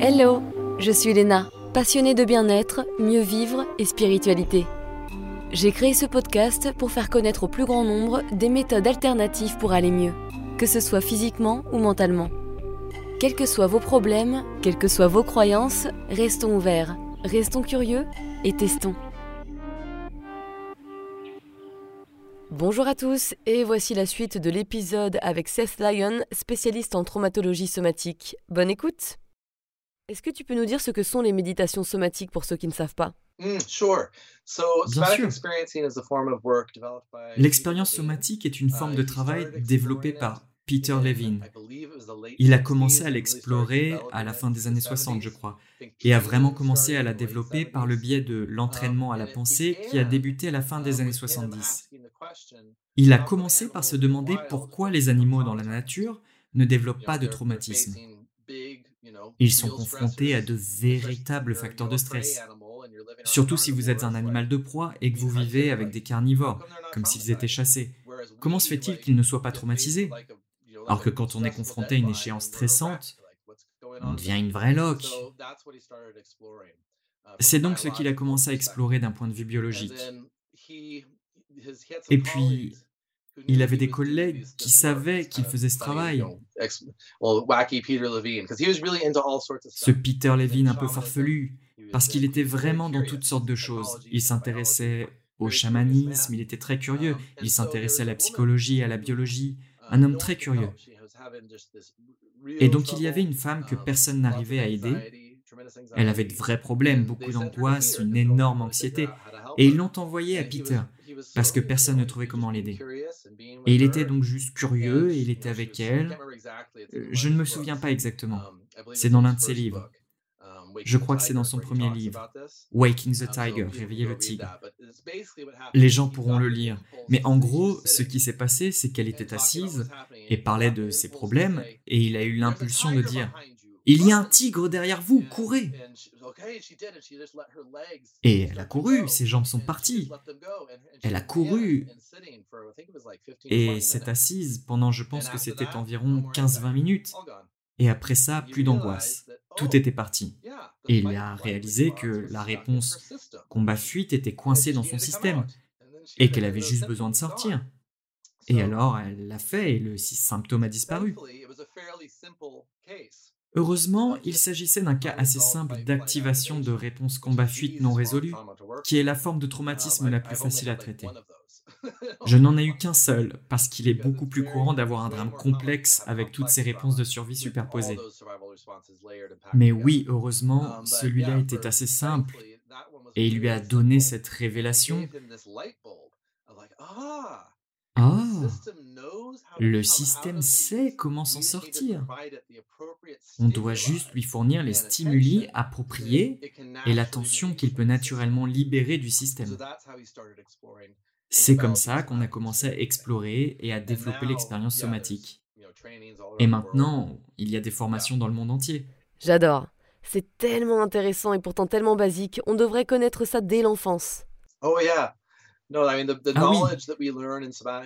Hello, je suis Léna, passionnée de bien-être, mieux vivre et spiritualité. J'ai créé ce podcast pour faire connaître au plus grand nombre des méthodes alternatives pour aller mieux, que ce soit physiquement ou mentalement. Quels que soient vos problèmes, quelles que soient vos croyances, restons ouverts, restons curieux et testons. Bonjour à tous et voici la suite de l'épisode avec Seth Lyon, spécialiste en traumatologie somatique. Bonne écoute Est-ce que tu peux nous dire ce que sont les méditations somatiques pour ceux qui ne savent pas? Bien sûr. L'expérience somatique est une forme de travail développée par Peter Levine. Il a commencé à l'explorer à la fin des années 60, je crois, et a vraiment commencé à la développer par le biais de l'entraînement à la pensée qui a débuté à la fin des années 70. Il a commencé par se demander pourquoi les animaux dans la nature ne développent pas de traumatisme. Ils sont confrontés à de véritables facteurs de stress. Surtout si vous êtes un animal de proie et que vous vivez avec des carnivores, comme s'ils étaient chassés. Comment se fait-il qu'ils ne soient pas traumatisés? alors que quand on est confronté à une échéance stressante, on devient une vraie loque. C'est donc ce qu'il a commencé à explorer d'un point de vue biologique. Et puis, il avait des collègues qui savaient qu'il faisait ce travail. Ce Peter Levine un peu farfelu, parce qu'il était vraiment dans toutes sortes de choses. Il s'intéressait au chamanisme, il était très curieux, il s'intéressait à la psychologie à la biologie, un homme très curieux. Et donc il y avait une femme que personne n'arrivait à aider. Elle avait de vrais problèmes, beaucoup d'angoisse, une énorme anxiété. Et ils l'ont envoyé à Peter, parce que personne ne trouvait comment l'aider. Et il était donc juste curieux, et il était avec elle. Euh, je ne me souviens pas exactement. C'est dans l'un de ses livres. Je crois que c'est dans son premier livre, Waking the Tiger, Réveiller le tigre. Les gens pourront le lire. Mais en gros, ce qui s'est passé, c'est qu'elle était assise et parlait de ses problèmes, et il a eu l'impulsion de dire il y a un tigre derrière vous, courez. Et elle a couru, ses jambes sont parties. Elle a couru et s'est assise pendant, je pense que c'était environ 15-20 minutes. Et après ça, plus d'angoisse. Tout était parti. Et il a réalisé que la réponse combat-fuite était coincée dans son système et qu'elle avait juste besoin de sortir. Et alors, elle l'a fait et le symptôme a disparu. Heureusement, il s'agissait d'un cas assez simple d'activation de réponse combat-fuite non résolue, qui est la forme de traumatisme la plus facile à traiter. Je n'en ai eu qu'un seul, parce qu'il est beaucoup plus courant d'avoir un drame complexe avec toutes ces réponses de survie superposées. Mais oui, heureusement, celui-là était assez simple, et il lui a donné cette révélation. Ah, le système sait comment s'en sortir. On doit juste lui fournir les stimuli appropriés et l'attention qu'il peut naturellement libérer du système. C'est comme ça qu'on a commencé à explorer et à développer l'expérience somatique. Et maintenant, il y a des formations dans le monde entier. J'adore. C'est tellement intéressant et pourtant tellement basique. On devrait connaître ça dès l'enfance. Oh yeah.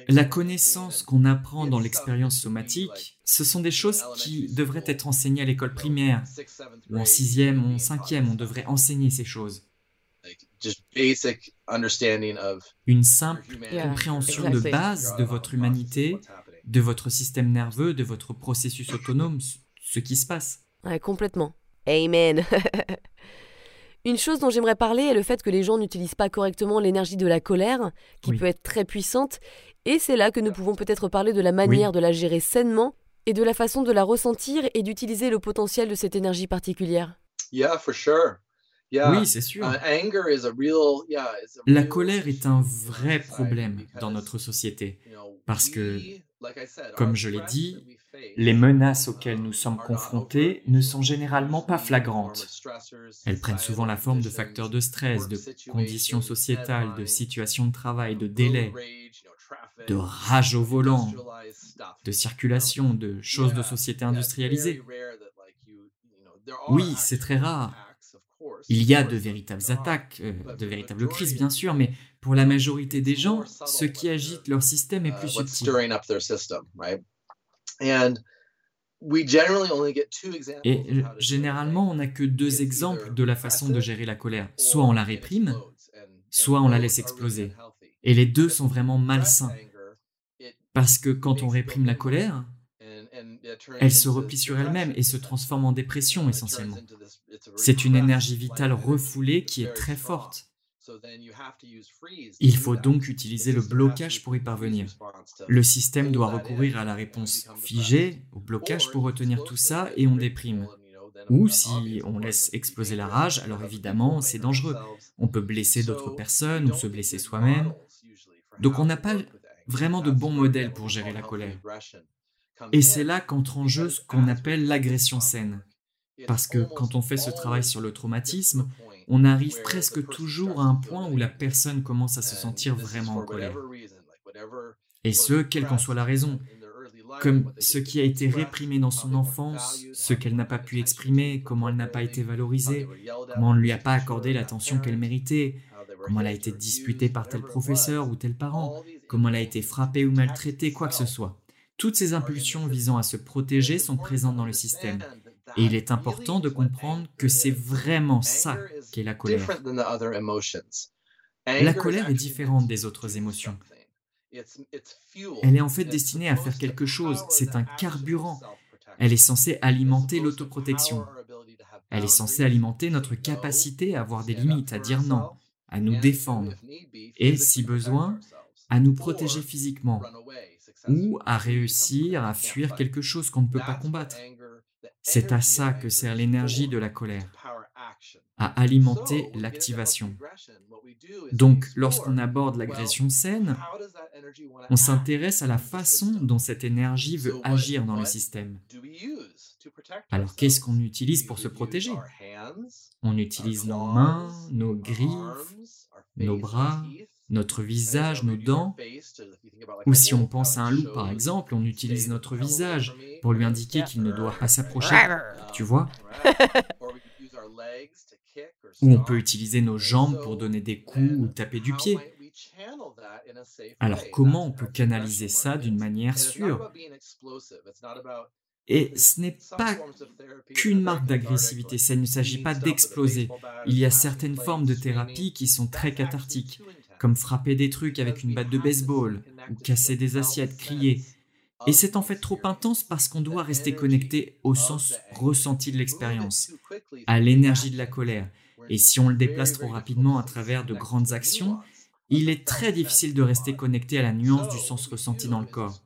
La connaissance qu'on apprend dans l'expérience somatique, ce sont des choses qui devraient être enseignées à l'école primaire, ou en sixième ou en cinquième, on devrait enseigner ces choses. Une simple compréhension de base de votre humanité, de votre système nerveux, de votre processus autonome, ce qui se passe. Ouais, complètement. Amen. Une chose dont j'aimerais parler est le fait que les gens n'utilisent pas correctement l'énergie de la colère, qui peut être très puissante, et c'est là que nous pouvons peut-être parler de la manière de la gérer sainement et de la façon de la ressentir et d'utiliser le potentiel de cette énergie particulière. Yeah, for sure. Oui, c'est sûr. Uh, la colère est un vrai problème dans notre société parce que, comme je l'ai dit, les menaces auxquelles nous sommes confrontés ne sont généralement pas flagrantes. Elles prennent souvent la forme de facteurs de stress, de conditions sociétales, de situations de travail, de délais, de rage au volant, de circulation, de choses de société industrialisée. Oui, c'est très rare. Il y a de véritables attaques, euh, de véritables crises bien sûr, mais pour la majorité des gens, ce qui agite leur système est plus subtil. Et généralement, on n'a que deux exemples de la façon de gérer la colère. Soit on la réprime, soit on la laisse exploser. Et les deux sont vraiment malsains. Parce que quand on réprime la colère, elle se replie sur elle-même et se transforme en dépression essentiellement. C'est une énergie vitale refoulée qui est très forte. Il faut donc utiliser le blocage pour y parvenir. Le système doit recourir à la réponse figée, au blocage pour retenir tout ça et on déprime. Ou si on laisse exploser la rage, alors évidemment c'est dangereux. On peut blesser d'autres personnes ou se blesser soi-même. Donc on n'a pas vraiment de bons modèles pour gérer la colère. Et c'est là qu'entre en jeu ce qu'on appelle l'agression saine. Parce que quand on fait ce travail sur le traumatisme, on arrive presque toujours à un point où la personne commence à se sentir vraiment en colère. Et ce, quelle qu'en soit la raison, comme ce qui a été réprimé dans son enfance, ce qu'elle n'a pas pu exprimer, comment elle n'a pas été valorisée, comment on ne lui a pas accordé l'attention qu'elle méritait, comment elle a été disputée par tel professeur ou tel parent, comment elle a été frappée ou maltraitée, quoi que ce soit. Toutes ces impulsions visant à se protéger sont présentes dans le système. Et il est important de comprendre que c'est vraiment ça qu'est la colère. La colère est différente des autres émotions. Elle est en fait destinée à faire quelque chose, c'est un carburant. Elle est censée alimenter l'autoprotection. Elle est censée alimenter notre capacité à avoir des limites, à dire non, à nous défendre et, si besoin, à nous protéger physiquement ou à réussir à fuir quelque chose qu'on ne peut pas combattre. C'est à ça que sert l'énergie de la colère, à alimenter l'activation. Donc, lorsqu'on aborde l'agression saine, on s'intéresse à la façon dont cette énergie veut agir dans le système. Alors, qu'est-ce qu'on utilise pour se protéger? On utilise nos mains, nos griffes, nos bras, notre visage, nos dents. Ou si on pense à un loup, par exemple, on utilise notre visage pour lui indiquer qu'il ne doit pas s'approcher. Tu vois? Ou on peut utiliser nos jambes pour donner des coups ou taper du pied. Alors comment on peut canaliser ça d'une manière sûre? et ce n'est pas qu'une marque d'agressivité, ça ne s'agit pas d'exploser. Il y a certaines formes de thérapie qui sont très cathartiques, comme frapper des trucs avec une batte de baseball, ou casser des assiettes, crier. Et c'est en fait trop intense parce qu'on doit rester connecté au sens ressenti de l'expérience, à l'énergie de la colère. Et si on le déplace trop rapidement à travers de grandes actions, il est très difficile de rester connecté à la nuance du sens ressenti dans le corps.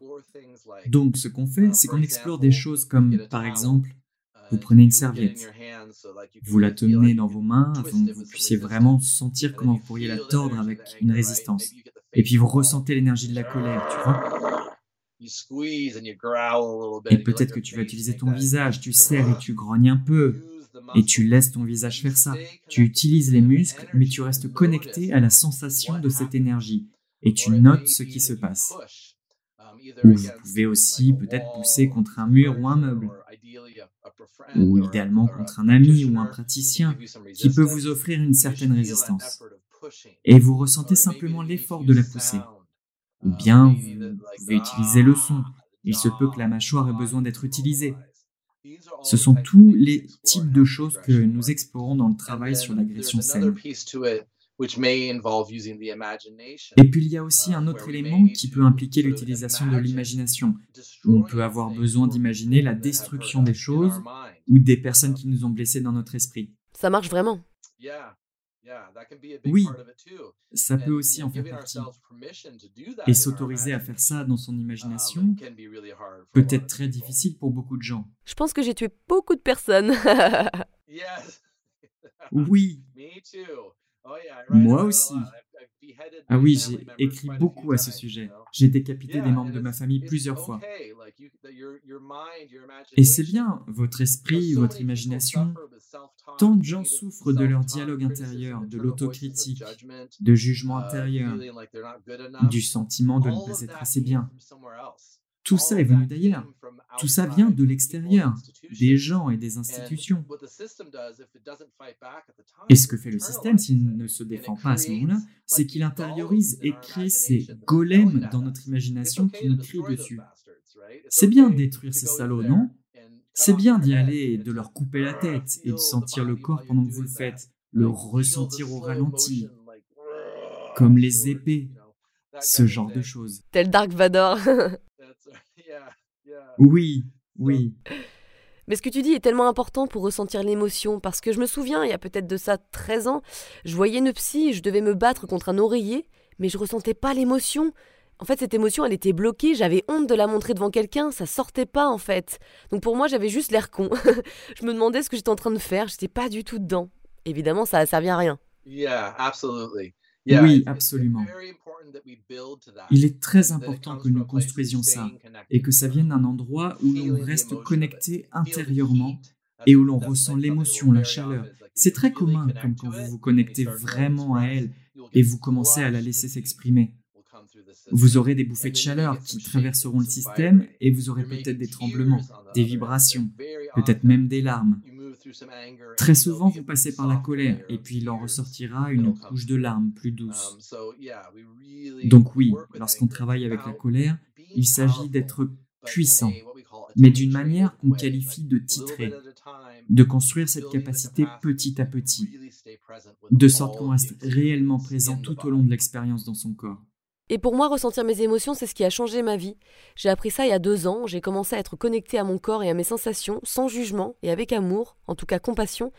Donc ce qu'on fait, c'est qu'on explore des choses comme, par exemple, vous prenez une serviette, vous la tenez dans vos mains afin que vous puissiez vraiment sentir comment vous pourriez la tordre avec une résistance. Et puis vous ressentez l'énergie de la colère, tu vois. Et peut-être que tu vas utiliser ton visage, tu serres et tu grognes un peu. Et tu laisses ton visage faire ça. Tu utilises les muscles, mais tu restes connecté à la sensation de cette énergie. Et tu notes ce qui se passe. Ou vous pouvez aussi peut-être pousser contre un mur ou un meuble ou idéalement contre un ami ou un praticien qui peut vous offrir une certaine résistance. Et vous ressentez simplement l'effort de la pousser. Ou bien vous pouvez utiliser le son. Il se peut que la mâchoire ait besoin d'être utilisée. Ce sont tous les types de choses que nous explorons dans le travail sur l'agression saine. Et puis il y a aussi un autre élément qui peut impliquer l'utilisation de l'imagination. On peut avoir besoin d'imaginer la destruction des choses ou des personnes qui nous ont blessés dans notre esprit. Ça marche vraiment. Oui, ça peut aussi en faire partie. Et s'autoriser à faire ça dans son imagination peut être très difficile pour beaucoup de gens. Je pense que j'ai tué beaucoup de personnes. oui. Moi aussi. Ah oui, j'ai écrit beaucoup à ce sujet. J'ai décapité des membres de ma famille plusieurs fois. Et c'est bien, votre esprit, votre imagination. Tant de gens souffrent de leur dialogue intérieur, de l'autocritique, de jugement intérieur, du sentiment de ne pas être assez bien. Tout ça est venu d'ailleurs. Tout ça vient de l'extérieur, des gens et des institutions. Et ce que fait le système s'il ne se défend pas à ce moment-là, c'est qu'il intériorise et crée ces golems dans notre imagination qui nous crient dessus. C'est bien de détruire ces salauds, non? C'est bien d'y aller et de leur couper la tête et de sentir le corps pendant que vous le faites, le ressentir au ralenti, comme les épées, ce genre de choses. Tel Dark Vador. oui, oui. Mais ce que tu dis est tellement important pour ressentir l'émotion, parce que je me souviens, il y a peut-être de ça 13 ans, je voyais une psy, je devais me battre contre un oreiller, mais je ressentais pas l'émotion. En fait, cette émotion, elle était bloquée, j'avais honte de la montrer devant quelqu'un, ça sortait pas en fait. Donc pour moi, j'avais juste l'air con. je me demandais ce que j'étais en train de faire, j'étais pas du tout dedans. Évidemment, ça a servi à rien. Oui, absolument. Il est très important que nous construisions ça et que ça vienne d'un endroit où l'on reste connecté intérieurement et où l'on ressent l'émotion, la chaleur. C'est très commun comme quand vous vous connectez vraiment à elle et vous commencez à la laisser s'exprimer. Vous aurez des bouffées de chaleur qui traverseront le système et vous aurez peut-être des tremblements, des vibrations, peut-être même des larmes. Très souvent, vous passez par la colère et puis il en ressortira une couche de larmes plus douce. Donc oui, lorsqu'on travaille avec la colère, il s'agit d'être puissant, mais d'une manière qu'on qualifie de titrer, de construire cette capacité petit à petit, de sorte qu'on reste réellement présent tout au long de l'expérience dans son corps. Et pour moi, ressentir mes émotions, c'est ce qui a changé ma vie. J'ai appris ça il y a deux ans, j'ai commencé à être connectée à mon corps et à mes sensations, sans jugement et avec amour, en tout cas compassion,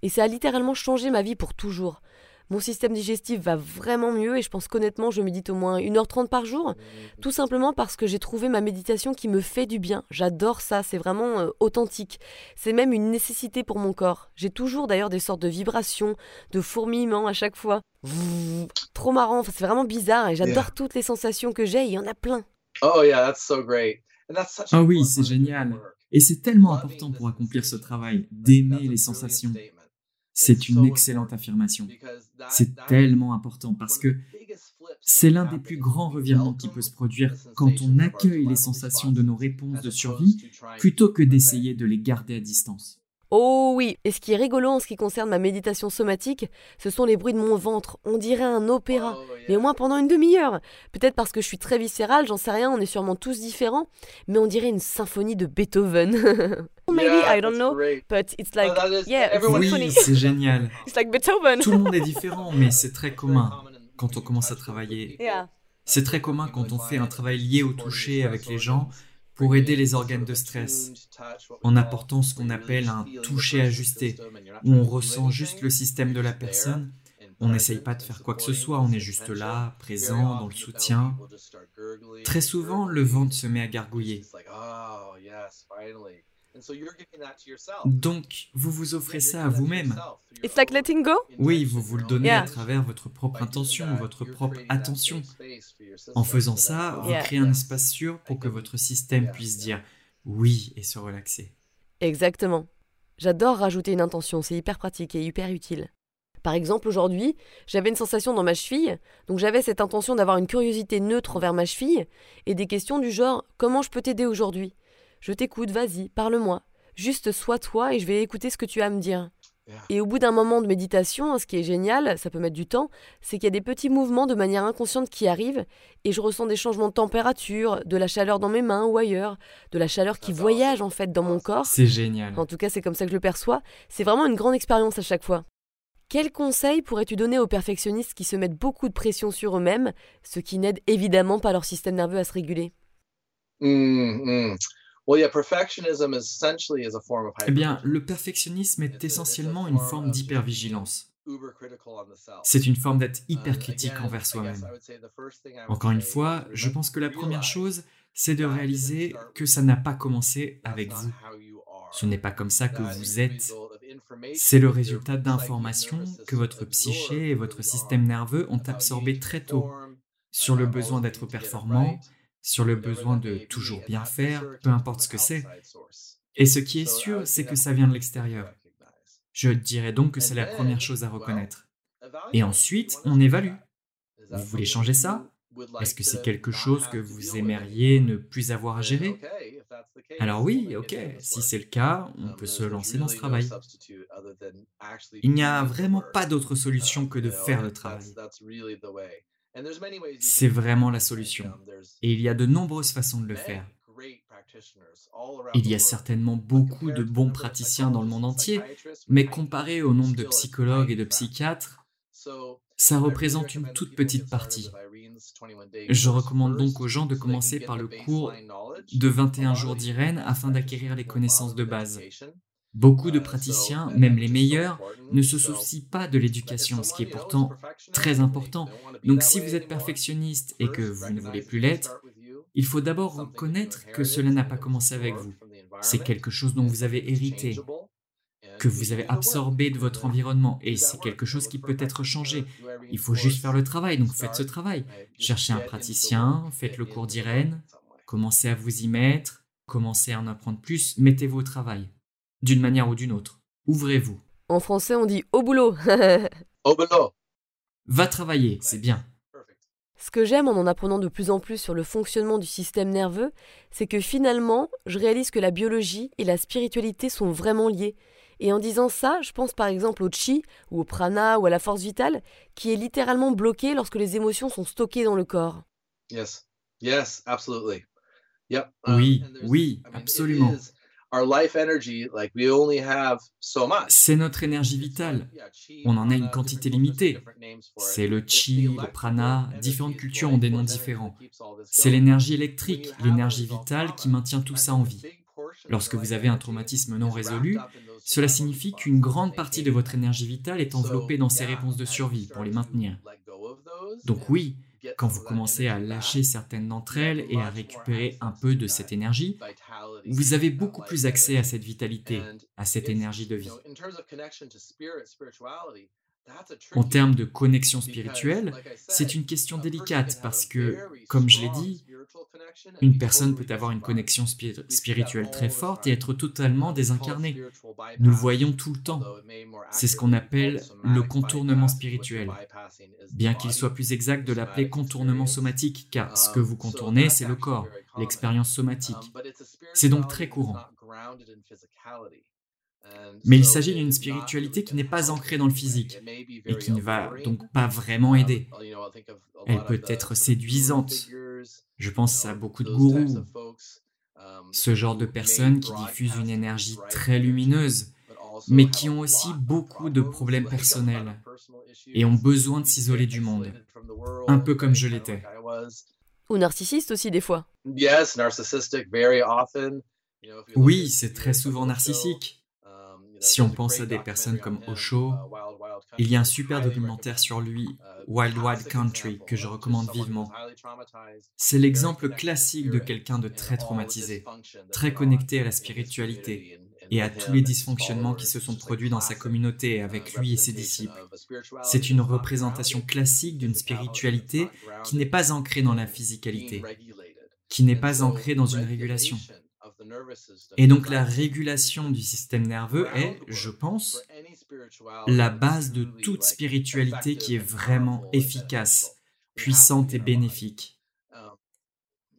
et ça a littéralement changé ma vie pour toujours. Mon système digestif va vraiment mieux et je pense qu'honnêtement, je médite au moins 1h30 par jour, tout simplement parce que j'ai trouvé ma méditation qui me fait du bien. J'adore ça, c'est vraiment euh, authentique. C'est même une nécessité pour mon corps. J'ai toujours d'ailleurs des sortes de vibrations, de fourmillements à chaque fois. trop marrant, c'est vraiment bizarre et j'adore toutes les sensations que j'ai, il y en a plein. Oh yeah, that's so great. Ah oui, c'est génial. Et c'est tellement important pour accomplir ce travail, d'aimer les sensations. C'est une excellente affirmation. C'est tellement important parce que c'est l'un des plus grands revirements qui peut se produire quand on accueille les sensations de nos réponses de survie plutôt que d'essayer de les garder à distance. Oh oui, et ce qui est rigolo en ce qui concerne ma méditation somatique, ce sont les bruits de mon ventre. On dirait un opéra, oh, mais au moins pendant une demi-heure. Peut-être parce que je suis très viscérale, j'en sais rien, on est sûrement tous différents, mais on dirait une symphonie de Beethoven. Maybe I don't know, but it's like oh, yeah, oui, c'est génial. It's like Beethoven. Tout le monde est différent, mais c'est très commun quand on commence à travailler. C'est très commun quand on fait un travail lié au toucher avec les gens pour aider les organes de stress, en apportant ce qu'on appelle un toucher ajusté, où on ressent juste le système de la personne, on n'essaye pas de faire quoi que ce soit, on est juste là, présent, dans le soutien. Très souvent, le ventre se met à gargouiller. Donc, vous vous offrez ça à vous-même. It's like letting go? Oui, vous vous le donnez à travers votre propre intention, votre propre attention. En faisant ça, vous créez un espace sûr pour que votre système puisse dire oui et se relaxer. Exactement. J'adore rajouter une intention, c'est hyper pratique et hyper utile. Par exemple, aujourd'hui, j'avais une sensation dans ma cheville, donc j'avais cette intention d'avoir une curiosité neutre envers ma cheville et des questions du genre comment je peux t'aider aujourd'hui? Je t'écoute, vas-y, parle-moi. Juste sois toi et je vais écouter ce que tu as à me dire. Et au bout d'un moment de méditation, ce qui est génial, ça peut mettre du temps, c'est qu'il y a des petits mouvements de manière inconsciente qui arrivent et je ressens des changements de température, de la chaleur dans mes mains ou ailleurs, de la chaleur qui voyage en fait dans mon corps. C'est génial. En tout cas, c'est comme ça que je le perçois. C'est vraiment une grande expérience à chaque fois. Quels conseils pourrais-tu donner aux perfectionnistes qui se mettent beaucoup de pression sur eux-mêmes, ce qui n'aide évidemment pas leur système nerveux à se réguler? Mmh, mmh. Eh bien, le perfectionnisme est essentiellement une forme d'hypervigilance. C'est une forme d'être hyper critique envers soi-même. Encore une fois, je pense que la première chose, c'est de réaliser que ça n'a pas commencé avec vous. Ce n'est pas comme ça que vous êtes. C'est le résultat d'informations que votre psyché et votre système nerveux ont absorbées très tôt sur le besoin d'être performant, sur le besoin de toujours bien faire, peu importe ce que c'est. Et ce qui est sûr, c'est que ça vient de l'extérieur. Je dirais donc que c'est la première chose à reconnaître. Et ensuite, on évalue. Vous voulez changer ça? Est-ce que c'est quelque chose que vous aimeriez ne plus avoir à gérer? Alors oui, ok, si c'est le cas, on peut se lancer dans ce travail. Il n'y a vraiment pas d'autre solution que de faire le travail. C'est vraiment la solution. Et il y a de nombreuses façons de le faire. Il y a certainement beaucoup de bons praticiens dans le monde entier, mais comparé au nombre de psychologues et de psychiatres, ça représente une toute petite partie. Je recommande donc aux gens de commencer par le cours de 21 jours d'Irène afin d'acquérir les connaissances de base. Beaucoup de praticiens, même les meilleurs, ne se soucient pas de l'éducation, ce qui est pourtant très important. Donc si vous êtes perfectionniste et que vous ne voulez plus l'être, il faut d'abord reconnaître que cela n'a pas commencé avec vous. C'est quelque chose dont vous avez hérité, que vous avez absorbé de votre environnement, et c'est quelque chose qui peut être changé. Il faut juste faire le travail, donc faites ce travail. Cherchez un praticien, faites le cours d'Irène, commencez à vous y mettre, commencez à en apprendre plus, mettez-vous au travail, d'une manière ou d'une autre. Ouvrez-vous. En français, on dit au boulot. au boulot. Va travailler, c'est bien. Ce que j'aime en en apprenant de plus en plus sur le fonctionnement du système nerveux, c'est que finalement, je réalise que la biologie et la spiritualité sont vraiment liées. Et en disant ça, je pense par exemple au chi, ou au prana, ou à la force vitale, qui est littéralement bloquée lorsque les émotions sont stockées dans le corps. Yes, yes, absolutely. Oui, oui, absolument. C'est notre énergie vitale. On en a une quantité limitée. C'est le chi, le prana, différentes cultures ont des noms différents. C'est l'énergie électrique, l'énergie vitale qui maintient tout ça en vie. Lorsque vous avez un traumatisme non résolu, cela signifie qu'une grande partie de votre énergie vitale est enveloppée dans ces réponses de survie pour les maintenir. Donc oui, quand vous commencez à lâcher certaines d'entre elles et à récupérer un peu de cette énergie, vous avez beaucoup plus accès à cette vitalité, à cette énergie de vie. En termes de connexion spirituelle, c'est une question délicate parce que, comme je l'ai dit, une personne peut avoir une connexion spirituelle très forte et être totalement désincarnée. Nous le voyons tout le temps. C'est ce qu'on appelle le contournement spirituel. Bien qu'il soit plus exact de l'appeler contournement somatique, car ce que vous contournez, c'est le corps, l'expérience somatique. C'est donc très courant. Mais il s'agit d'une spiritualité qui n'est pas ancrée dans le physique et qui ne va donc pas vraiment aider. Elle peut être séduisante. Je pense à beaucoup de gourous, ce genre de personnes qui diffusent une énergie très lumineuse, mais qui ont aussi beaucoup de problèmes personnels et ont besoin de s'isoler du monde, un peu comme je l'étais. Ou narcissiste aussi des fois. Oui, c'est très souvent narcissique. Si on pense à des personnes comme Osho, il y a un super documentaire sur lui, Wild Wild Country, que je recommande vivement. C'est l'exemple classique de quelqu'un de très traumatisé, très connecté à la spiritualité et à tous les dysfonctionnements qui se sont produits dans sa communauté avec lui et ses disciples. C'est une représentation classique d'une spiritualité qui n'est pas ancrée dans la physicalité, qui n'est pas ancrée dans une régulation. Et donc la régulation du système nerveux est, je pense, la base de toute spiritualité qui est vraiment efficace, puissante et bénéfique.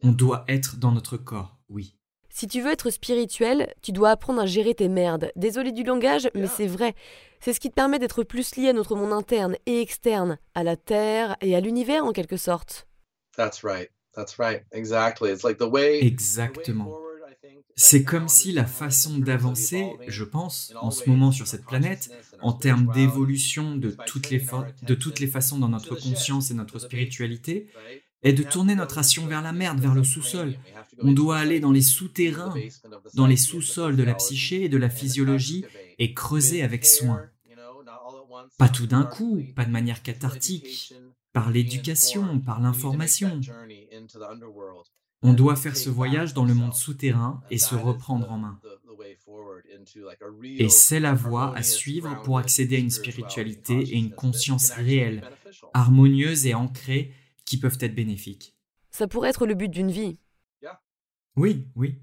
On doit être dans notre corps, oui. Si tu veux être spirituel, tu dois apprendre à gérer tes merdes. Désolé du langage, mais c'est vrai. C'est ce qui te permet d'être plus lié à notre monde interne et externe, à la Terre et à l'univers en quelque sorte. Exactement. C'est comme si la façon d'avancer, je pense, en ce moment sur cette planète, en termes d'évolution de, toutes les de toutes les façons dans notre conscience et notre spiritualité, est de tourner notre action vers la merde, vers le sous-sol. On doit aller dans les souterrains, dans les sous-sols de la psyché et de la physiologie et creuser avec soin. Pas tout d'un coup, pas de manière cathartique, par l'éducation, par l'information. On doit faire ce voyage dans le monde souterrain et se reprendre en main. Et c'est la voie à suivre pour accéder à une spiritualité et une conscience réelle, harmonieuse et ancrée qui peuvent être bénéfiques. Ça pourrait être le but d'une vie. Oui, oui.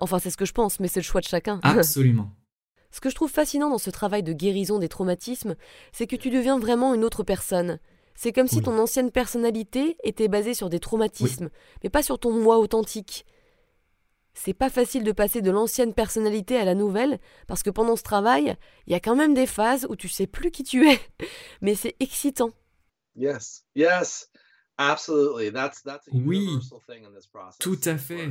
Enfin, c'est ce que je pense, mais c'est le choix de chacun. Absolument. ce que je trouve fascinant dans ce travail de guérison des traumatismes, c'est que tu deviens vraiment une autre personne. C'est comme si ton ancienne personnalité était basée sur des traumatismes, mais pas sur ton moi authentique. C'est pas facile de passer de l'ancienne personnalité à la nouvelle, parce que pendant ce travail, il y a quand même des phases où tu sais plus qui tu es. Mais c'est excitant. Yes, yes, Oui, tout à fait.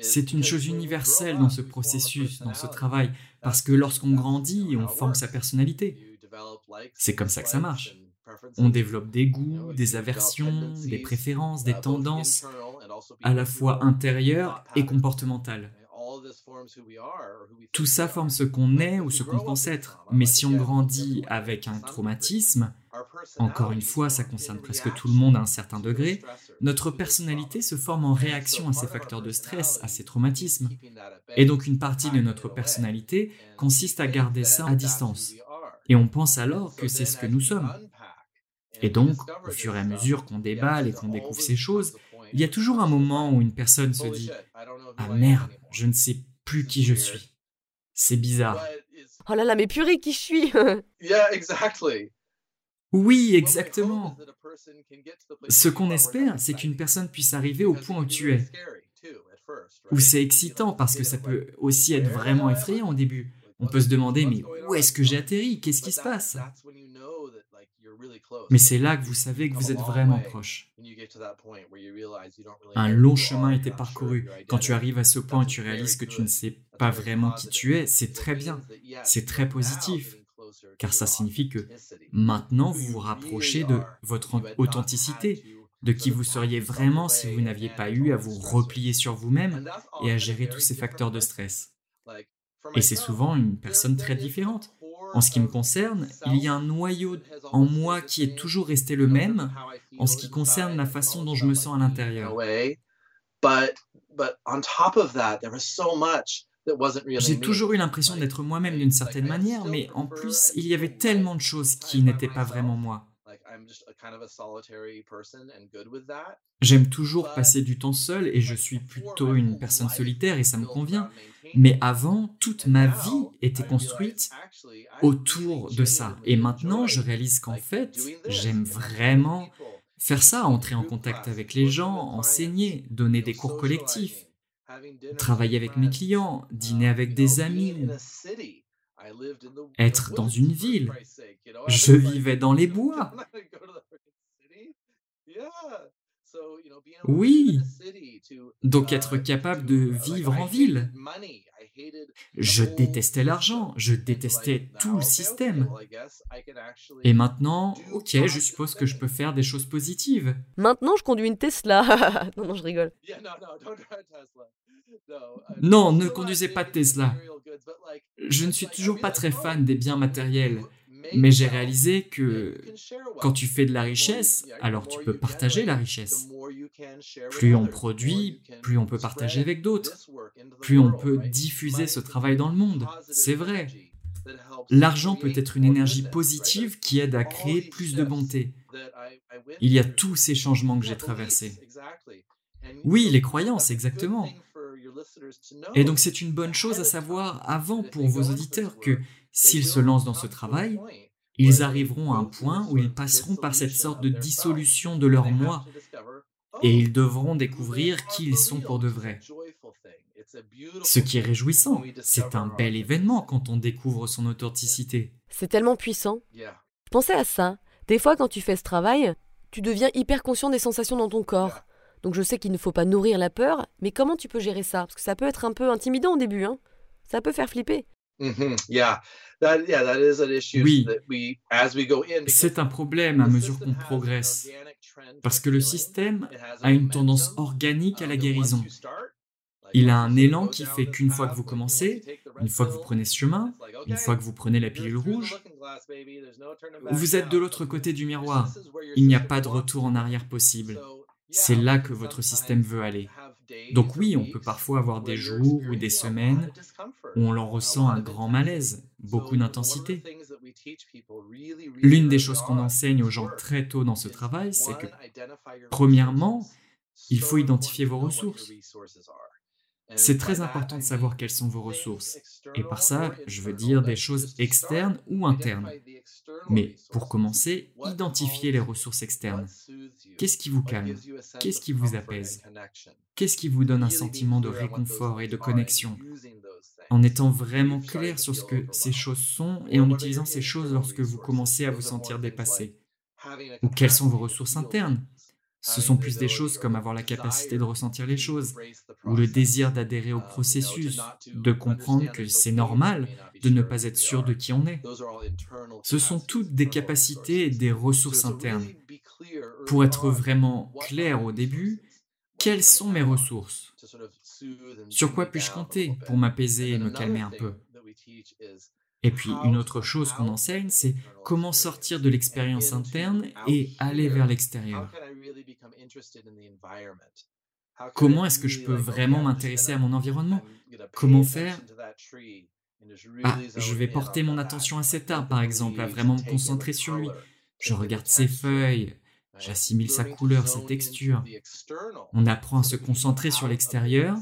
C'est une chose universelle dans ce processus, dans ce travail, parce que lorsqu'on grandit, on forme sa personnalité. C'est comme ça que ça marche. On développe des goûts, des aversions, des préférences, des tendances, à la fois intérieures et comportementales. Tout ça forme ce qu'on est ou ce qu'on pense être. Mais si on grandit avec un traumatisme, encore une fois, ça concerne presque tout le monde à un certain degré, notre personnalité se forme en réaction à ces facteurs de stress, à ces traumatismes. Et donc une partie de notre personnalité consiste à garder ça à distance. Et on pense alors que c'est ce que nous sommes. Et donc, au fur et à mesure qu'on déballe et qu'on découvre ces choses, il y a toujours un moment où une personne se dit ⁇ Ah merde, je ne sais plus qui je suis. C'est bizarre. Oh là là, mais purée, qui je suis? Oui, exactement. Ce qu'on espère, c'est qu'une personne puisse arriver au point où tu es. Où c'est excitant parce que ça peut aussi être vraiment effrayant au début. On peut se demander, mais où est-ce que j'ai atterri? Qu'est-ce qui se passe? Mais c'est là que vous savez que vous êtes vraiment proche. Un long chemin a été parcouru. Quand tu arrives à ce point et tu réalises que tu ne sais pas vraiment qui tu es, c'est très bien. C'est très positif. Car ça signifie que maintenant vous vous rapprochez de votre authenticité, de qui vous seriez vraiment si vous n'aviez pas eu à vous replier sur vous-même et à gérer tous ces facteurs de stress. Et c'est souvent une personne très différente. En ce qui me concerne, il y a un noyau en moi qui est toujours resté le même en ce qui concerne la façon dont je me sens à l'intérieur. J'ai toujours eu l'impression d'être moi-même d'une certaine manière, mais en plus, il y avait tellement de choses qui n'étaient pas vraiment moi. J'aime toujours passer du temps seul et je suis plutôt une personne solitaire et ça me convient. Mais avant, toute ma vie était construite autour de ça. Et maintenant, je réalise qu'en fait, j'aime vraiment faire ça, entrer en contact avec les gens, enseigner, donner des cours collectifs, travailler avec mes clients, dîner avec des amis, être dans une ville. Je vivais dans les bois. Oui. Donc être capable de vivre en ville. Je détestais l'argent, je détestais tout le système. Et maintenant, ok, je suppose que je peux faire des choses positives. Maintenant, je conduis une Tesla. non, non, je rigole. Non, ne conduisez pas de Tesla. Je ne suis toujours pas très fan des biens matériels, mais j'ai réalisé que quand tu fais de la richesse, alors tu peux partager la richesse. Plus on produit, plus on peut partager avec d'autres, plus on peut diffuser ce travail dans le monde. C'est vrai. L'argent peut être une énergie positive qui aide à créer plus de bonté. Il y a tous ces changements que j'ai traversés. Oui, les croyances, exactement. Et donc c'est une bonne chose à savoir avant pour vos auditeurs que s'ils se lancent dans ce travail, ils arriveront à un point où ils passeront par cette sorte de dissolution de leur moi et ils devront découvrir qui ils sont pour de vrai. Ce qui est réjouissant, c'est un bel événement quand on découvre son authenticité. C'est tellement puissant. Pensais à ça. Des fois, quand tu fais ce travail, tu deviens hyper conscient des sensations dans ton corps. Donc je sais qu'il ne faut pas nourrir la peur, mais comment tu peux gérer ça? Parce que ça peut être un peu intimidant au début, hein ça peut faire flipper. Oui, c'est un problème à mesure qu'on progresse, parce que le système a une tendance organique à la guérison. Il a un élan qui fait qu'une fois que vous commencez, une fois que vous prenez ce chemin, une fois que vous prenez la pilule rouge, vous êtes de l'autre côté du miroir. Il n'y a pas de retour en arrière possible. C'est là que votre système veut aller. Donc oui, on peut parfois avoir des jours ou des semaines où on en ressent un grand malaise, beaucoup d'intensité. L'une des choses qu'on enseigne aux gens très tôt dans ce travail, c'est que, premièrement, il faut identifier vos ressources. C'est très important de savoir quelles sont vos ressources. Et par ça, je veux dire des choses externes ou internes. Mais pour commencer, identifiez les ressources externes. Qu'est-ce qui vous calme? Qu'est-ce qui vous apaise? Qu'est-ce qui vous donne un sentiment de réconfort et de connexion? En étant vraiment clair sur ce que ces choses sont et en utilisant ces choses lorsque vous commencez à vous sentir dépassé. Ou quelles sont vos ressources internes? Ce sont plus des choses comme avoir la capacité de ressentir les choses, ou le désir d'adhérer au processus, de comprendre que c'est normal de ne pas être sûr de qui on est. Ce sont toutes des capacités et des ressources internes. Pour être vraiment clair au début, quelles sont mes ressources? Sur quoi puis-je compter pour m'apaiser et me calmer un peu? et puis une autre chose qu'on enseigne, c'est comment sortir de l'expérience interne et aller vers l'extérieur. Comment est-ce que je peux vraiment m'intéresser à mon environnement? Comment faire? Ah, je vais porter mon attention à cet arbre, par exemple, à vraiment me concentrer sur lui. Je regarde ses feuilles, j'assimile sa couleur, sa texture. On apprend à se concentrer sur l'extérieur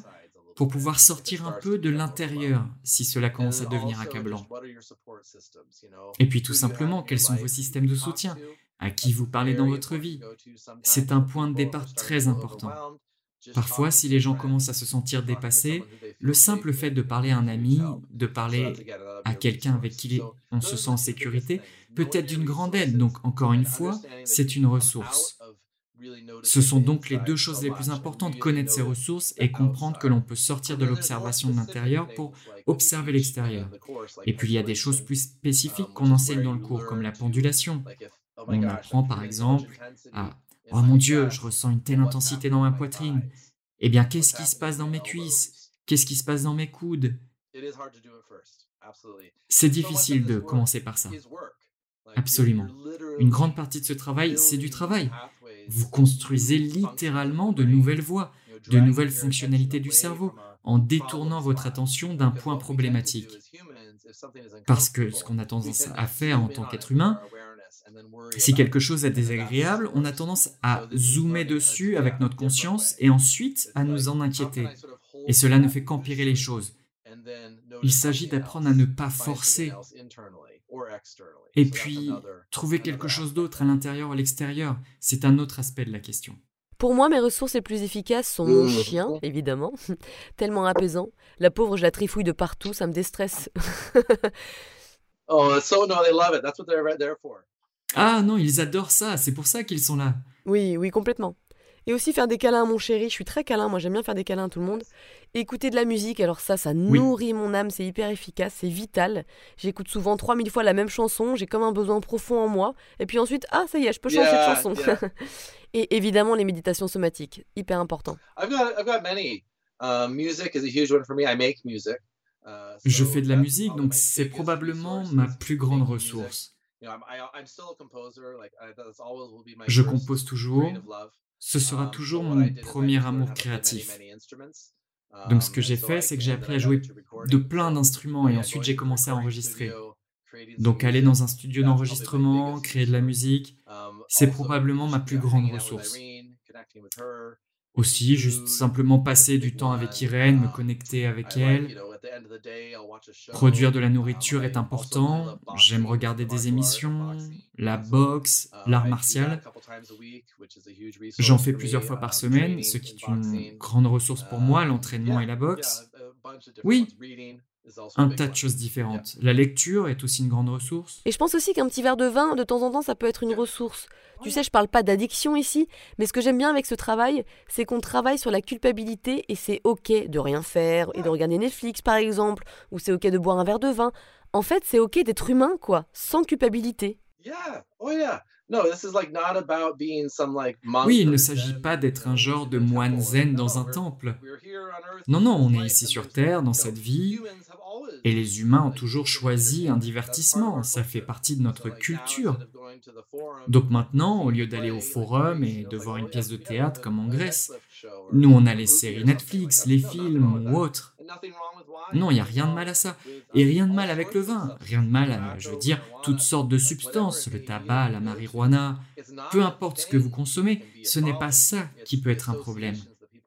pour pouvoir sortir un peu de l'intérieur si cela commence à devenir accablant. Et puis tout simplement, quels sont vos systèmes de soutien? À qui vous parlez dans votre vie C'est un point de départ très important. Parfois, si les gens commencent à se sentir dépassés, le simple fait de parler à un ami, de parler à quelqu'un avec qui on se sent en sécurité, peut être d'une grande aide. Donc, encore une fois, c'est une ressource. Ce sont donc les deux choses les plus importantes, connaître ses ressources et comprendre que l'on peut sortir de l'observation de l'intérieur pour observer l'extérieur. Et puis il y a des choses plus spécifiques qu'on enseigne dans le cours, comme la pendulation. On apprend par exemple à ⁇ Oh mon Dieu, je ressens une telle intensité dans ma poitrine. Eh bien, qu'est-ce qui se passe dans mes cuisses? Qu'est-ce qui se passe dans mes coudes ?⁇ C'est difficile de commencer par ça. Absolument. Une grande partie de ce travail, c'est du travail. Vous construisez littéralement de nouvelles voies, de nouvelles fonctionnalités du cerveau, en détournant votre attention d'un point problématique. Parce que ce qu'on a tendance à faire en tant qu'être humain, si quelque chose est désagréable, on a tendance à zoomer dessus avec notre conscience et ensuite à nous en inquiéter. Et cela ne fait qu'empirer les choses. Il s'agit d'apprendre à ne pas forcer et puis, trouver quelque chose d'autre à l'intérieur ou à l'extérieur, c'est un autre aspect de la question. Pour moi, mes ressources les plus efficaces sont mon mmh. chien, évidemment, tellement apaisant. La pauvre, je la trifouille de partout, ça me déstresse. oh, so no, they love it. That's what they're there for. Ah non, ils adorent ça, c'est pour ça qu'ils sont là. Oui, oui, complètement. Et aussi faire des câlins à mon chéri, je suis très câlin, moi j'aime bien faire des câlins à tout le monde. Écouter de la musique, alors ça, ça nourrit mon âme, c'est hyper efficace, c'est vital. J'écoute souvent 3000 fois la même chanson, j'ai comme un besoin profond en moi. Et puis ensuite, ah ça y est, je peux changer de chanson. Et évidemment les méditations somatiques, hyper important. Je fais de la musique, donc c'est probablement ma plus grande ressource. Je compose toujours, ce sera um, toujours mon premier amour créatif. Donc ce que um, j'ai fait, c'est que j'ai appris à jouer de plein d'instruments et ensuite j'ai commencé à enregistrer. Donc aller dans un studio d'enregistrement, créer de la musique, um, c'est probablement ma plus grande ressource. Aussi, juste simplement passer du temps avec Irène, me connecter avec elle. Produire de la nourriture est important. J'aime regarder des émissions, la boxe, l'art martial. J'en fais plusieurs fois par semaine, ce qui est une grande ressource pour moi, l'entraînement et la boxe. Oui, un tas de choses différentes. La lecture est aussi une grande ressource. Et je pense aussi qu'un petit verre de vin, de temps en temps, ça peut être une ressource. Tu sais, je parle pas d'addiction ici, mais ce que j'aime bien avec ce travail, c'est qu'on travaille sur la culpabilité et c'est ok de rien faire et de regarder Netflix par exemple, ou c'est ok de boire un verre de vin. En fait, c'est ok d'être humain, quoi, sans culpabilité. Oh, oui, il ne s'agit pas d'être un genre de moine zen dans un temple. Non, non, on est ici sur Terre, dans cette vie, et les humains ont toujours choisi un divertissement, ça fait partie de notre culture. Donc maintenant, au lieu d'aller au forum et de voir une pièce de théâtre comme en Grèce, nous on a les séries Netflix, les films ou autres. Non, il n'y a rien de mal à ça. Et rien de mal avec le vin. Rien de mal à, je veux dire, toutes sortes de substances, le tabac, la marijuana. Peu importe ce que vous consommez, ce n'est pas ça qui peut être un problème.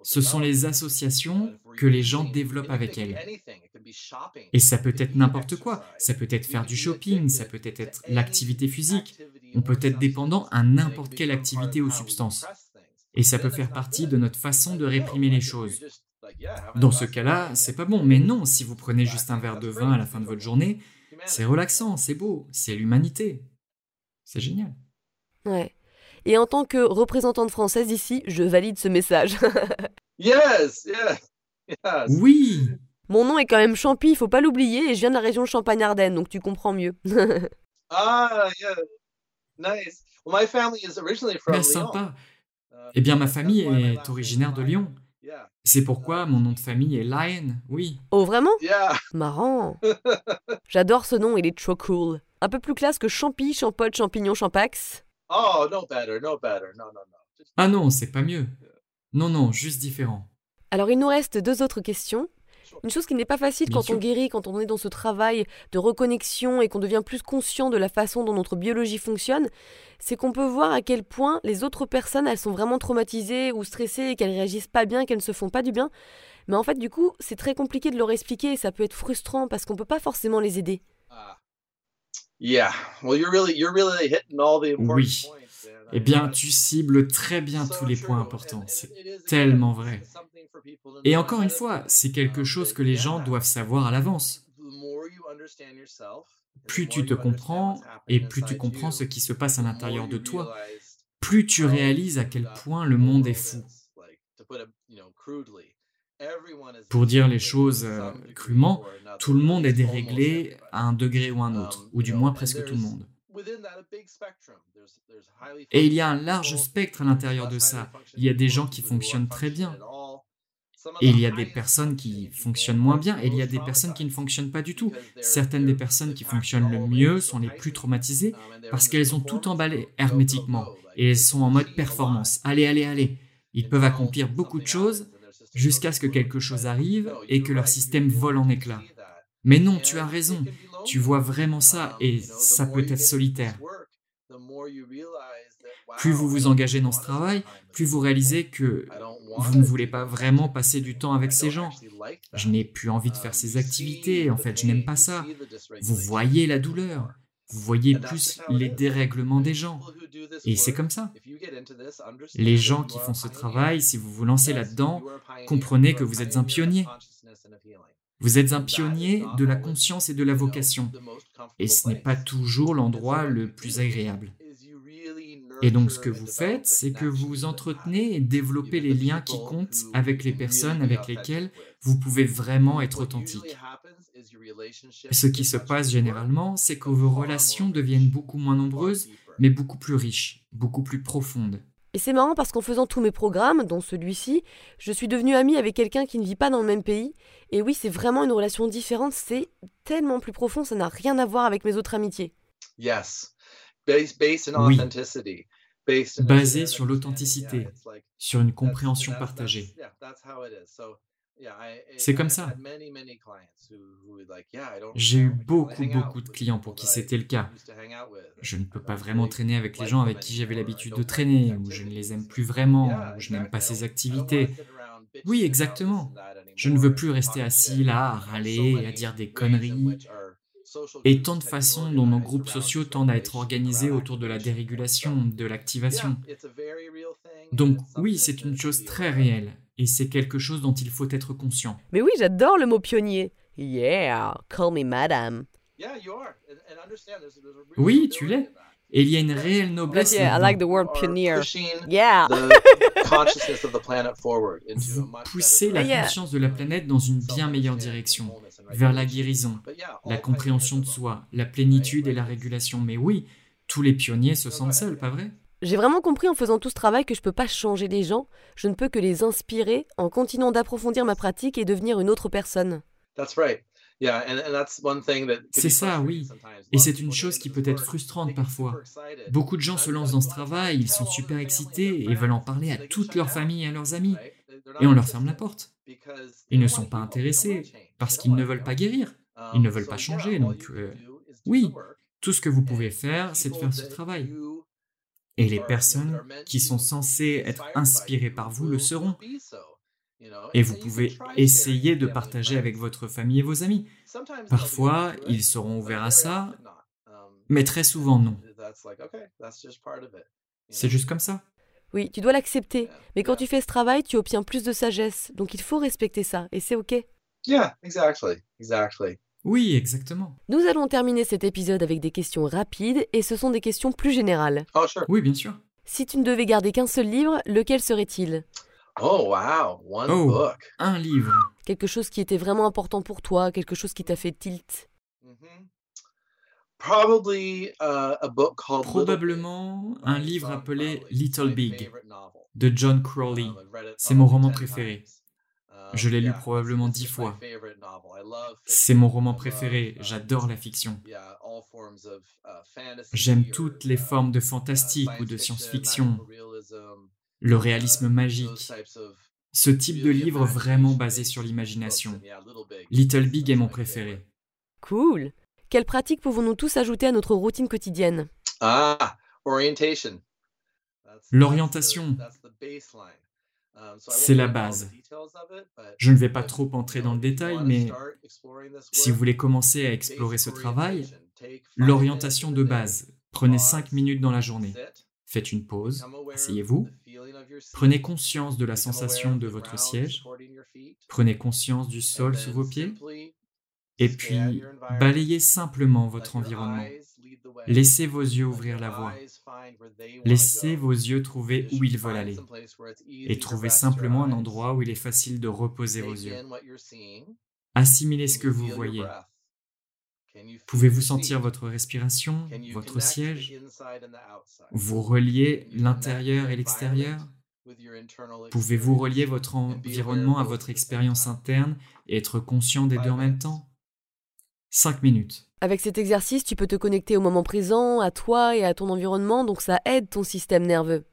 Ce sont les associations que les gens développent avec elles. Et ça peut être n'importe quoi. Ça peut être faire du shopping, ça peut être l'activité physique. On peut être dépendant à n'importe quelle activité ou substance. Et ça peut faire partie de notre façon de réprimer les choses. Dans ce cas-là, c'est pas bon. Mais non, si vous prenez juste un verre de vin à la fin de votre journée, c'est relaxant, c'est beau, c'est l'humanité. C'est génial. Ouais. Et en tant que représentante française ici, je valide ce message. yes, yes, yes. Oui. Mon nom est quand même Champy, il faut pas l'oublier, et je viens de la région Champagne-Ardenne, donc tu comprends mieux. ah, yeah. Nice. Well, my family is originally from Mais sympa. Uh, eh bien, ma famille est originaire de Lyon. C'est pourquoi mon nom de famille est Lion, oui. Oh, vraiment? Marrant. J'adore ce nom, il est trop cool. Un peu plus classe que Champi, Champote, Champignon, Champax? Oh, no better, no better. No, no, no. Ah non, c'est pas mieux. Non, non, juste différent. Alors, il nous reste deux autres questions. Une chose qui n'est pas facile quand on guérit, quand on est dans ce travail de reconnexion et qu'on devient plus conscient de la façon dont notre biologie fonctionne, c'est qu'on peut voir à quel point les autres personnes, elles sont vraiment traumatisées ou stressées et qu'elles réagissent pas bien, qu'elles ne se font pas du bien. Mais en fait, du coup, c'est très compliqué de leur expliquer et ça peut être frustrant parce qu'on peut pas forcément les aider. Oui. Eh bien, tu cibles très bien tous les points importants. C'est tellement vrai. Et encore une fois, c'est quelque chose que les gens doivent savoir à l'avance. Plus tu te comprends et plus tu comprends ce qui se passe à l'intérieur de toi, plus tu réalises à quel point le monde est fou. Pour dire les choses euh, crûment, tout le monde est déréglé à un degré ou un autre, ou du moins presque tout le monde. Et il y a un large spectre à l'intérieur de ça. Il y a des gens qui fonctionnent très bien. Et il y a des personnes qui fonctionnent moins bien et il y a des personnes qui ne fonctionnent pas du tout. Certaines des personnes qui fonctionnent le mieux sont les plus traumatisées parce qu'elles ont tout emballé hermétiquement et elles sont en mode performance. Allez, allez, allez. Ils peuvent accomplir beaucoup de choses jusqu'à ce que quelque chose arrive et que leur système vole en éclats. Mais non, tu as raison. Tu vois vraiment ça et ça peut être solitaire. Plus vous vous engagez dans ce travail, plus vous réalisez que vous ne voulez pas vraiment passer du temps avec ces gens. Je n'ai plus envie de faire ces activités, en fait, je n'aime pas ça. Vous voyez la douleur, vous voyez plus les dérèglements des gens. Et c'est comme ça. Les gens qui font ce travail, si vous vous lancez là-dedans, comprenez que vous êtes un pionnier. Vous êtes un pionnier de la conscience et de la vocation. Et ce n'est pas toujours l'endroit le plus agréable. Et donc ce que vous faites, c'est que vous entretenez et développez les liens qui comptent avec les personnes avec lesquelles vous pouvez vraiment être authentique. ce qui se passe généralement, c'est que vos relations deviennent beaucoup moins nombreuses, mais beaucoup plus riches, beaucoup plus profondes. Et c'est marrant parce qu'en faisant tous mes programmes, dont celui-ci, je suis devenue amie avec quelqu'un qui ne vit pas dans le même pays. Et oui, c'est vraiment une relation différente, c'est tellement plus profond, ça n'a rien à voir avec mes autres amitiés. Yes. Oui. Basé sur l'authenticité, sur une compréhension partagée. C'est comme ça. J'ai eu beaucoup, beaucoup de clients pour qui c'était le cas. Je ne peux pas vraiment traîner avec les gens avec qui j'avais l'habitude de traîner, ou je ne les aime plus vraiment, ou je n'aime pas ces activités. Oui, exactement. Je ne veux plus rester assis là, à râler à dire des conneries. Et tant de façons dont nos groupes sociaux tendent à être organisés autour de la dérégulation, de l'activation. Donc oui, c'est une chose très réelle, et c'est quelque chose dont il faut être conscient. Mais oui, j'adore le mot pionnier. Yeah, call me madame. Oui, tu l'es. Et il y a une réelle noblesse. Yeah, I like the word pioneer. Yeah. Vous poussez la conscience de la planète dans une bien meilleure direction, vers la guérison, la compréhension de soi, la plénitude et la régulation. Mais oui, tous les pionniers se sentent seuls, pas vrai? J'ai vraiment compris en faisant tout ce travail que je ne peux pas changer les gens, je ne peux que les inspirer en continuant d'approfondir ma pratique et devenir une autre personne. C'est ça, oui. Et c'est une chose qui peut être frustrante parfois. Beaucoup de gens se lancent dans ce travail, ils sont super excités et veulent en parler à toute leur famille et à leurs amis. Et on leur ferme la porte. Ils ne sont pas intéressés parce qu'ils ne veulent pas guérir. Ils ne veulent pas changer. Donc, euh, oui, tout ce que vous pouvez faire, c'est de faire ce travail. Et les personnes qui sont censées être inspirées par vous le seront. Et vous pouvez essayer de partager avec votre famille et vos amis. Parfois, ils seront ouverts à ça, mais très souvent non. C'est juste comme ça. Oui, tu dois l'accepter. Mais quand tu fais ce travail, tu obtiens plus de sagesse. Donc il faut respecter ça. Et c'est OK. Yeah, exactly. Exactly. Oui, exactement. Nous allons terminer cet épisode avec des questions rapides et ce sont des questions plus générales. Oh, oui, bien sûr. Si tu ne devais garder qu'un seul livre, lequel serait-il? Oh wow, one Oh. book. Un livre. Quelque chose qui était vraiment important pour toi, quelque chose qui t'a fait tilt. Mhm. Probably uh, a book called Probablement un livre appelé Little Big de John Crowley. Um, C'est mon roman 10 préféré. Um, Je l'ai lu probablement dix fois. C'est mon roman love, préféré. uh, J'adore la fiction. uh, J'aime toutes les uh, formes de uh, fantastique ou de science science-fiction, le réalisme magique, ce type de livre vraiment basé sur l'imagination. Little Big. Est mon préféré. Cool. Quelle pratique pouvons-nous tous ajouter à notre routine quotidienne? Ah, orientation. L'orientation. Um, C'est la base. Je ne vais pas trop entrer dans le détail, mais si vous voulez commencer à explorer ce travail, l'orientation de base, prenez Pause, 5 minutes dans la journée. Faites une pause, asseyez-vous, prenez conscience de la sensation de votre siège, prenez conscience du sol sous vos pieds, et puis balayez simplement votre environnement. Laissez vos yeux ouvrir la voie. Laissez vos yeux trouver où ils veulent aller. Et trouvez simplement un endroit où il est facile de reposer vos yeux. Assimilez ce que vous voyez. Pouvez-vous sentir votre respiration, votre siège? Vous you l'intérieur et l'extérieur? Pouvez-vous relier votre environnement à votre expérience interne et être conscient des deux en même temps? 5 minutes. Avec cet exercice, tu peux te connecter au moment présent, à toi et à ton environnement, donc ça aide ton système nerveux.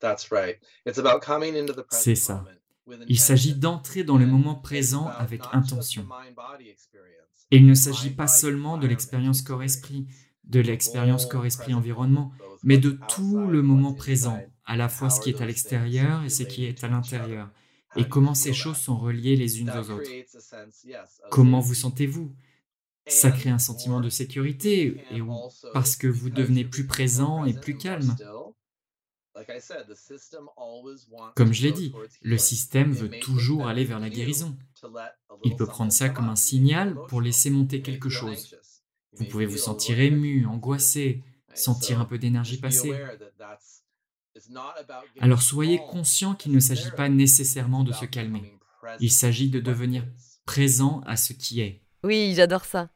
That's right. It's about coming into the C'est present ça. Il s'agit d'entrer dans le moment présent avec intention. Et il ne s'agit pas seulement de l'expérience corps-esprit, de l'expérience corps-esprit environnement, mais de tout le moment présent, à la fois ce how qui est à l'extérieur et ce qui est à l'intérieur, et comment ces choses sont reliées les unes aux autres? Comment vous sentez-vous? Ça crée un sentiment de sécurité, it et parce que vous devenez plus présent et plus calme. Comme je l'ai dit, le système veut toujours aller vers la guérison. Il peut prendre ça comme un signal pour laisser monter quelque chose. Vous pouvez vous sentir ému, angoissé, sentir un peu d'énergie passer. Alors soyez conscient qu'il ne s'agit pas nécessairement de se calmer. Il s'agit de devenir présent à ce qui est. Oui, j'adore ça.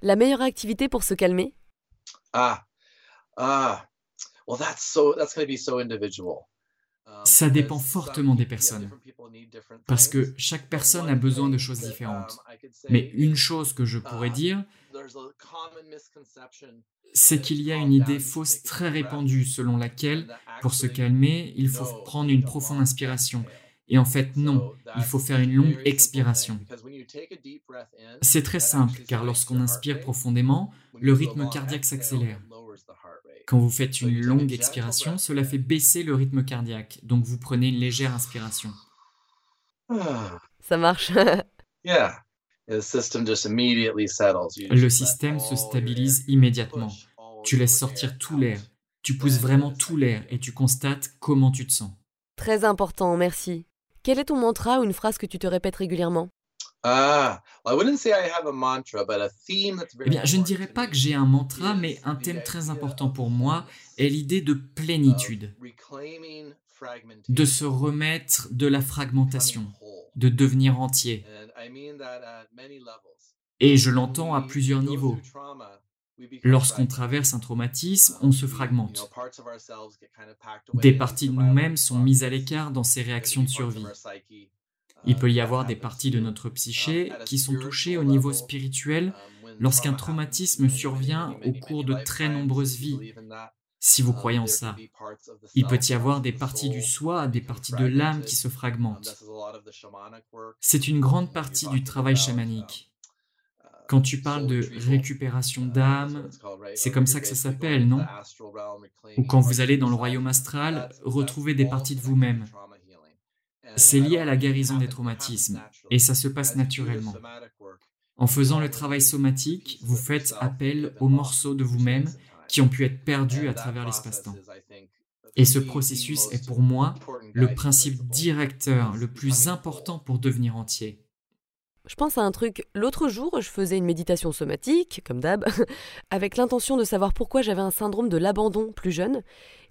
La meilleure activité pour se calmer? Ah, ah. Ça dépend fortement des personnes. Parce que things. chaque But personne a one besoin de thing choses that, différentes. um, I could say Mais une chose que je pourrais uh, dire, there's a common misconception c'est qu'il y a une idée fausse très répandue selon laquelle, pour se calmer, il faut prendre une a profonde inspiration. Et en fait, non, il faut faire une longue expiration. C'est très simple, car lorsqu'on inspire profondément, le rythme cardiaque s'accélère. Quand vous faites une longue expiration, cela fait baisser le rythme cardiaque, donc vous prenez une légère inspiration. Ça marche. yeah. And the system just immediately settles. You Le système se stabilise air immédiatement. push all Tu laisses sortir air tout out. l'air, tu pousses vraiment tout l'air et tu constates comment tu te sens. Très important, merci. Quel est ton mantra ou une phrase que tu te répètes régulièrement? Ah, well, I wouldn't say I have a mantra, but a theme that's Eh bien, je ne dirais pas que j'ai un mantra, is mais un thème très important pour moi est l'idée de plénitude, de se remettre de la fragmentation, de devenir entier. Et je l'entends à plusieurs niveaux. Lorsqu'on traverse un traumatisme, Um, on se fragmente. Des parties de nous-mêmes sont mises à l'écart dans ces réactions de survie. Il peut y avoir des parties de notre psyché qui sont touchées au niveau spirituel lorsqu'un traumatisme survient au cours de très nombreuses vies. Si vous croyez en ça, il peut y avoir des parties du soi, des parties de l'âme qui se fragmentent. C'est une grande partie du travail chamanique. Quand tu parles de récupération d'âme, c'est comme ça que ça s'appelle, non? Ou quand vous allez dans le royaume astral, that's des parties de vous-même. C'est lié à la guérison des traumatismes. Et ça se passe naturellement. En faisant le travail somatique, vous faites appel aux morceaux de vous-même qui ont pu être perdus à travers l'espace-temps. Et ce processus est pour moi le principe directeur le plus important pour devenir entier. Je pense à un truc. L'autre jour, je faisais une méditation somatique, comme d'hab, avec l'intention de savoir pourquoi j'avais un syndrome de l'abandon plus jeune.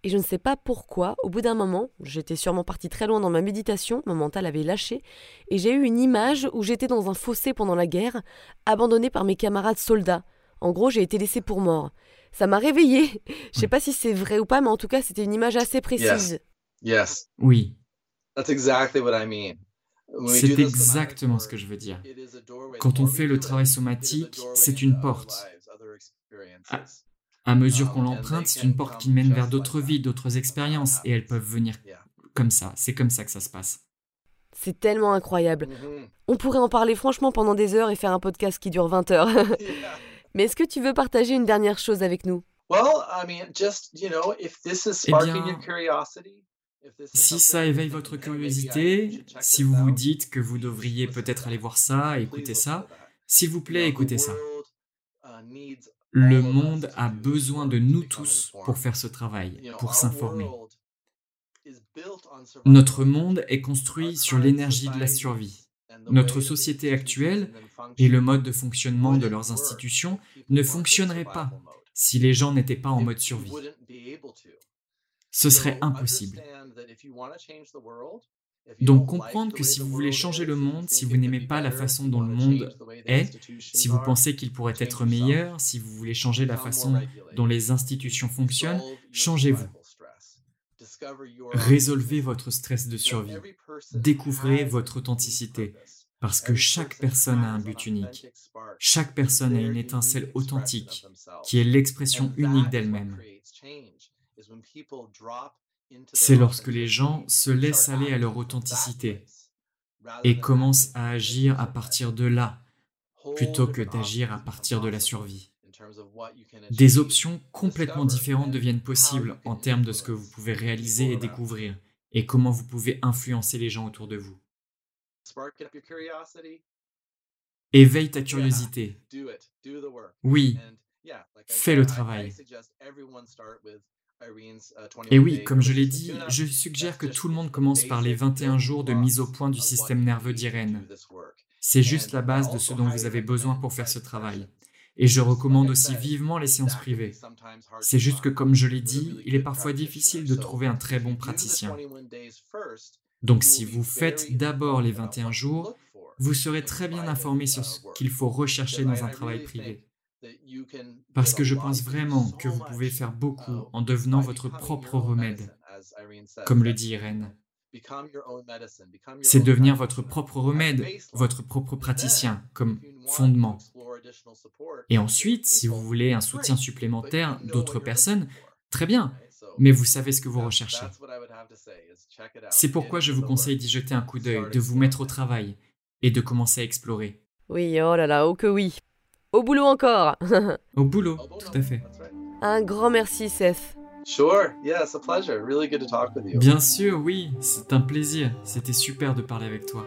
Et je ne sais pas pourquoi, au bout d'un moment, j'étais sûrement partie très loin dans ma méditation, mon mental avait lâché, et j'ai eu une image où j'étais dans un fossé pendant la guerre, abandonnée par mes camarades soldats. En gros, j'ai été laissée pour mort. Ça m'a réveillée. Je sais pas si c'est vrai ou pas, mais en tout cas, c'était une image assez précise. Yes. Oui. That's exactly what I mean. C'est exactement ce que je veux dire. Quand on fait le travail somatique, c'est une porte. À, mesure qu'on l'emprunte, c'est une porte qui mène vers d'autres vies, d'autres expériences, et elles peuvent venir comme ça. C'est comme ça que ça se passe. C'est tellement incroyable. On pourrait en parler franchement pendant des heures et faire un podcast qui dure 20 heures. Mais est-ce que tu veux partager une dernière chose avec nous? Eh bien, si ça éveille votre curiosité, si vous vous dites que vous devriez peut-être aller voir ça, écouter ça, s'il vous plaît, écoutez ça. Le monde a besoin de nous tous pour faire ce travail, pour s'informer. Notre monde est construit sur l'énergie de la survie. Notre société actuelle et le mode de fonctionnement de leurs institutions ne fonctionneraient pas si les gens n'étaient pas en mode survie. Ce serait impossible. Donc comprendre que si vous voulez changer le monde, si vous n'aimez pas la façon dont le monde est, si vous pensez qu'il pourrait être meilleur, si vous voulez changer la façon dont les institutions fonctionnent, changez-vous. Résolvez votre stress de survie. Découvrez votre authenticité. Parce que chaque personne a un but unique. Chaque personne a une étincelle authentique qui est l'expression unique d'elle-même c'est lorsque les gens se laissent aller à leur authenticité et commencent à agir à partir de là, plutôt que d'agir à partir de la survie. Des options complètement différentes deviennent possibles en termes de ce que vous pouvez réaliser et découvrir, et comment vous pouvez influencer les gens autour de vous. Éveille ta curiosité. Oui, fais le travail. Et oui, comme je l'ai dit, je suggère que tout le monde commence par les 21 jours de mise au point du système nerveux d'Irène. C'est juste la base de ce dont vous avez besoin pour faire ce travail. Et je recommande aussi vivement les séances privées. C'est juste que, comme je l'ai dit, il est parfois difficile de trouver un très bon praticien. Donc si vous faites d'abord les 21 jours, vous serez très bien informé sur ce qu'il faut rechercher dans un travail privé. Parce que je pense vraiment que vous pouvez faire beaucoup uh, en devenant votre propre remède, comme le dit Irène. C'est devenir votre propre remède, votre propre praticien, comme fondement. Et ensuite, si vous voulez un soutien supplémentaire d'autres personnes, très bien, mais vous savez ce que vous recherchez. C'est pourquoi je vous conseille d'y jeter un coup d'œil, de vous mettre au travail et de commencer à explorer. Oui, oh là là, oh que oui. Au boulot encore Au boulot, tout à fait. Un grand merci, Seth. Bien sûr, oui, c'est un plaisir. C'était super de parler avec toi.